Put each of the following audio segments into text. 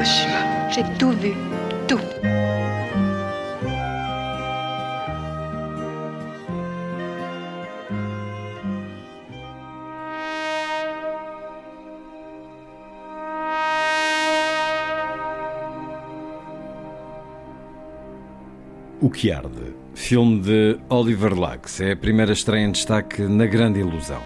Hiroshima. J'ai tout vu, tout. O que arde, filme de Oliver Lacks, é a primeira estreia em destaque na Grande Ilusão.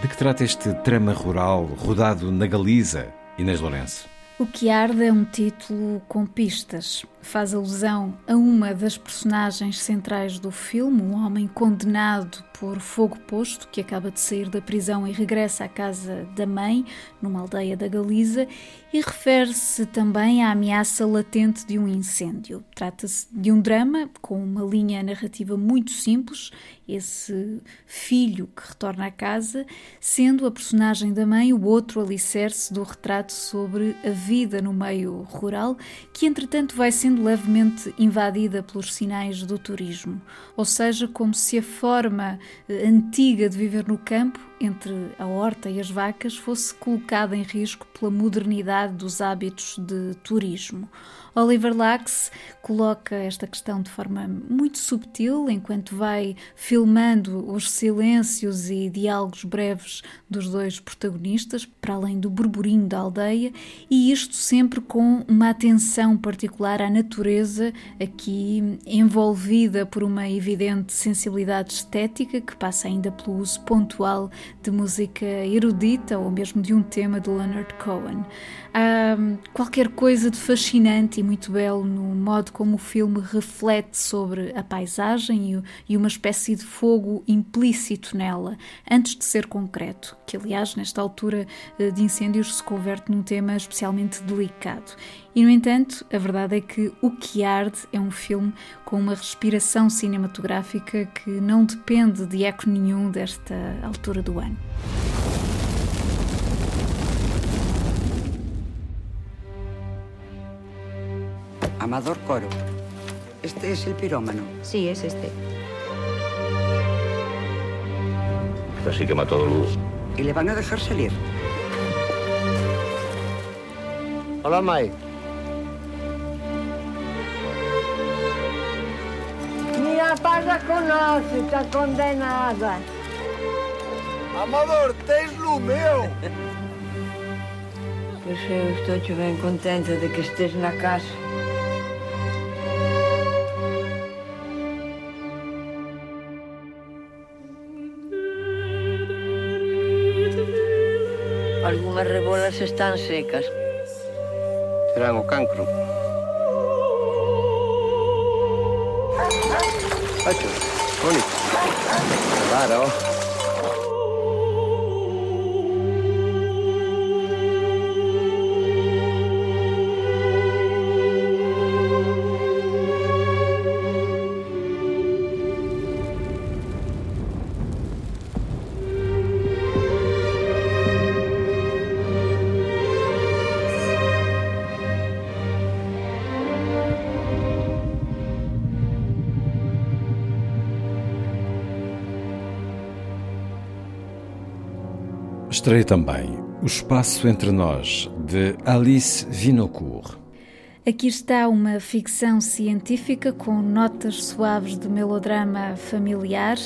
De que trata este trama rural rodado na Galiza, Inês Lourenço? O que arde é um título com pistas. Faz alusão a uma das personagens centrais do filme, um homem condenado por fogo posto que acaba de sair da prisão e regressa à casa da mãe, numa aldeia da Galiza, e refere-se também à ameaça latente de um incêndio. Trata-se de um drama com uma linha narrativa muito simples, esse filho que retorna à casa, sendo a personagem da mãe o outro alicerce do retrato sobre a vida no meio rural, que entretanto vai sendo levemente invadida pelos sinais do turismo, ou seja, como se a forma eh, antiga de viver no campo, entre a horta e as vacas, fosse colocada em risco pela modernidade dos hábitos de turismo. Oliver Lacks coloca esta questão de forma muito subtil, enquanto vai filmando os silêncios e diálogos breves dos dois protagonistas, para além do burburinho da aldeia, e isto sempre com uma atenção particular à natureza, aqui envolvida por uma evidente sensibilidade estética que passa ainda pelo uso pontual de música erudita ou mesmo de um tema de Leonard Cohen. Há qualquer coisa de fascinante e muito belo no modo como o filme reflete sobre a paisagem e uma espécie de fogo implícito nela, antes de ser concreto, que aliás, nesta altura eh, de incêndios, se converte num tema especialmente delicado. E, no entanto, a verdade é que O que Arde é um filme com uma respiração cinematográfica que não depende de eco nenhum desta altura do ano. Amador Coro. Este es el pirómano. Sí, es este. Así que mató a luz. ¿Y le van a dejar salir? Hola, Mike. casa conosce, está condenada. Amador, tens Lumeu! Pois eu estou-te bem contente de que esteja na casa. Algumas rebolas están secas. Serán o cancro. Acho, bonito. Claro. Estreia também O Espaço Entre Nós, de Alice Vinocourt. Aqui está uma ficção científica com notas suaves de melodrama familiar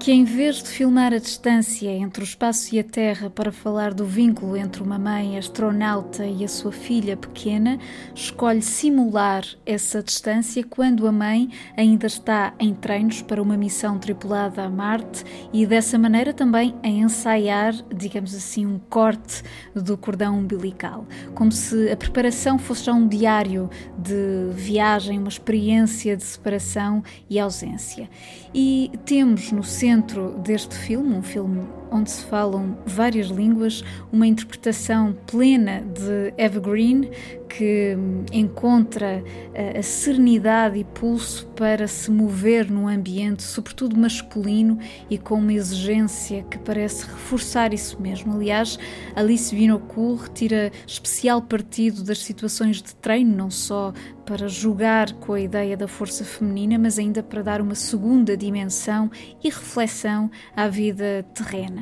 que, em vez de filmar a distância entre o espaço e a Terra para falar do vínculo entre uma mãe astronauta e a sua filha pequena, escolhe simular essa distância quando a mãe ainda está em treinos para uma missão tripulada a Marte e, dessa maneira, também a ensaiar, digamos assim, um corte do cordão umbilical, como se a preparação fosse já um diário de viagem, uma experiência de separação e ausência. E temos no centro deste filme, um filme onde se falam várias línguas, uma interpretação plena de Evergreen que encontra eh, a serenidade e pulso para se mover num ambiente, sobretudo masculino, e com uma exigência que parece reforçar isso mesmo. Aliás, Alice Vinocourt retira especial partido das situações de treino, não só para jogar com a ideia da força feminina, mas ainda para dar uma segunda dimensão e reflexão à vida terrena.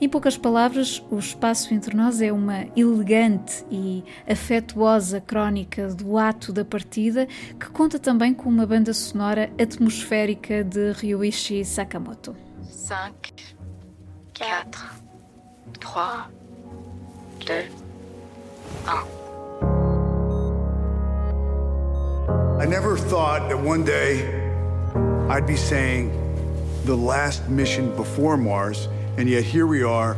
Em poucas palavras, o espaço entre nós é uma elegante e afetuosa crónica do ato da partida, que conta também com uma banda sonora atmosférica de Ryuichi Sakamoto. 5, 4, 3, 2, 1. I never thought that one day I'd be saying the last mission before Mars And yet here we are,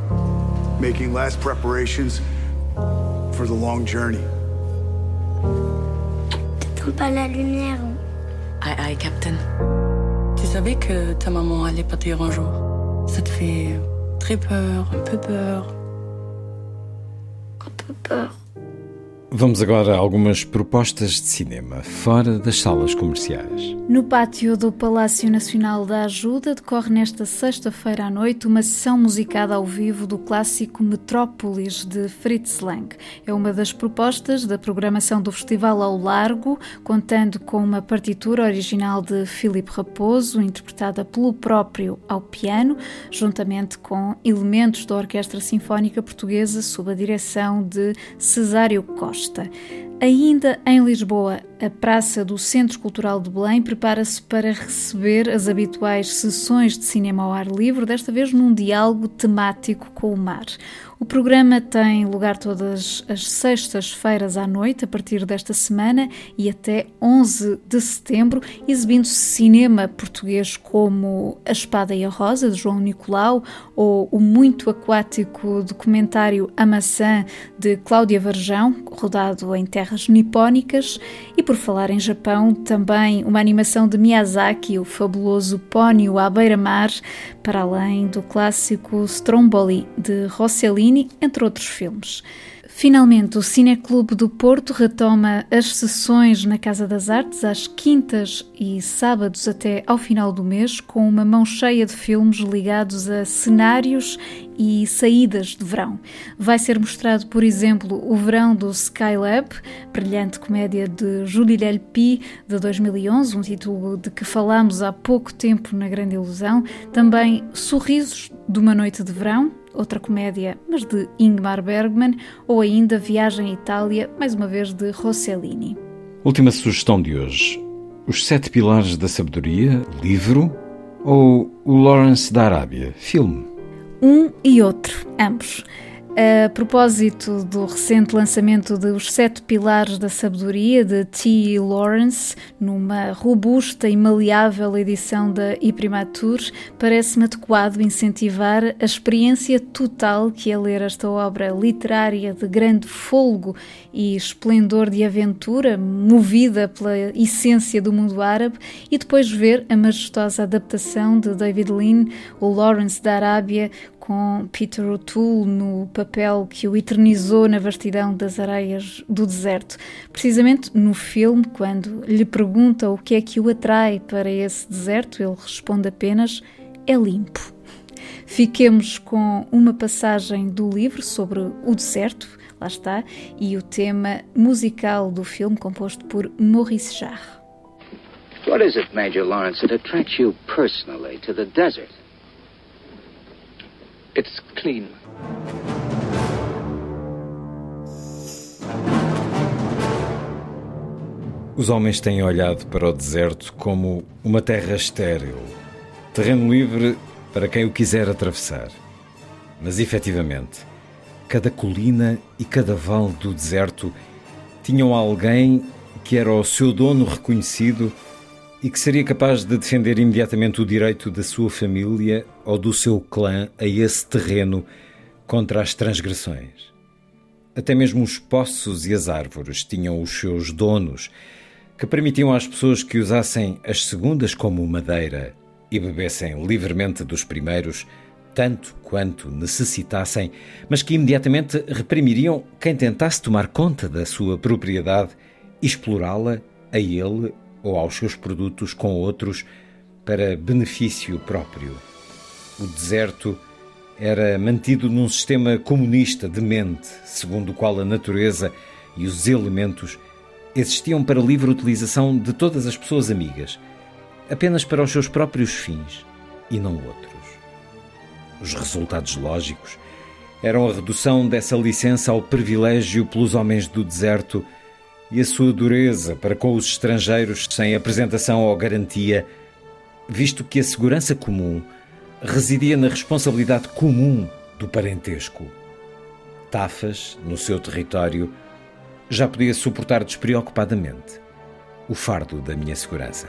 making last preparations for the long journey. T'attends pas la lumière. Aïe aïe, Captain. Tu savais que ta maman allait partir un jour Ça te fait très peur, un peu peur. Un peu peur. Vamos agora a algumas propostas de cinema fora das salas comerciais. No pátio do Palácio Nacional da Ajuda decorre nesta sexta-feira à noite uma sessão musicada ao vivo do clássico Metrópolis de Fritz Lang. É uma das propostas da programação do Festival ao Largo, contando com uma partitura original de Filipe Raposo, interpretada pelo próprio ao piano, juntamente com elementos da Orquestra Sinfónica Portuguesa sob a direção de Cesário Costa. Costa. Ainda em Lisboa, a Praça do Centro Cultural de Belém prepara-se para receber as habituais sessões de cinema ao ar livre, desta vez num diálogo temático com o mar. O programa tem lugar todas as sextas-feiras à noite, a partir desta semana e até 11 de setembro, exibindo-se cinema português como A Espada e a Rosa, de João Nicolau, ou o muito aquático documentário A Maçã, de Cláudia Varjão, rodado em terras nipónicas, e por falar em Japão, também uma animação de Miyazaki, o fabuloso Pônio à beira-mar, para além do clássico Stromboli, de Rossellini, entre outros filmes. Finalmente, o Cineclube do Porto retoma as sessões na Casa das Artes às quintas e sábados até ao final do mês, com uma mão cheia de filmes ligados a cenários e saídas de verão. Vai ser mostrado, por exemplo, O Verão do Skylab, brilhante comédia de Julie Delpy, de 2011, um título de que falámos há pouco tempo na Grande Ilusão. Também Sorrisos de uma Noite de Verão, outra comédia, mas de Ingmar Bergman, ou ainda Viagem à Itália, mais uma vez de Rossellini. Última sugestão de hoje: Os Sete Pilares da Sabedoria, livro, ou O Lawrence da Arábia, filme? Um e outro, ambos. A propósito do recente lançamento de Os Sete Pilares da Sabedoria de T. Lawrence, numa robusta e maleável edição da Iprimatur, parece-me adequado incentivar a experiência total que é ler esta obra literária de grande folgo e esplendor de aventura, movida pela essência do mundo árabe, e depois ver a majestosa adaptação de David Lean, o Lawrence da Arábia, com Peter O'Toole no papel que o eternizou na vastidão das areias do deserto. Precisamente no filme, quando lhe pergunta o que é que o atrai para esse deserto, ele responde apenas: é limpo. Fiquemos com uma passagem do livro sobre o deserto, lá está, e o tema musical do filme composto por Maurice Jarre. What is it, Major Lawrence, that attracts you personally to the desert? It's clean. Os homens têm olhado para o deserto como uma terra estéril, terreno livre para quem o quiser atravessar. Mas efetivamente, cada colina e cada vale do deserto tinham alguém que era o seu dono reconhecido e que seria capaz de defender imediatamente o direito da sua família ou do seu clã a esse terreno contra as transgressões. Até mesmo os poços e as árvores tinham os seus donos, que permitiam às pessoas que usassem as segundas como madeira e bebessem livremente dos primeiros tanto quanto necessitassem, mas que imediatamente reprimiriam quem tentasse tomar conta da sua propriedade explorá-la a ele ou aos seus produtos com outros para benefício próprio. O deserto era mantido num sistema comunista demente, segundo o qual a natureza e os elementos existiam para livre utilização de todas as pessoas amigas, apenas para os seus próprios fins e não outros. Os resultados lógicos eram a redução dessa licença ao privilégio pelos homens do deserto e a sua dureza para com os estrangeiros sem apresentação ou garantia, visto que a segurança comum residia na responsabilidade comum do parentesco. Tafas, no seu território, já podia suportar despreocupadamente o fardo da minha segurança.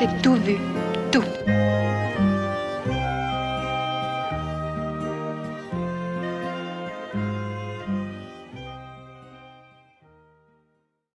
J'ai tout vu.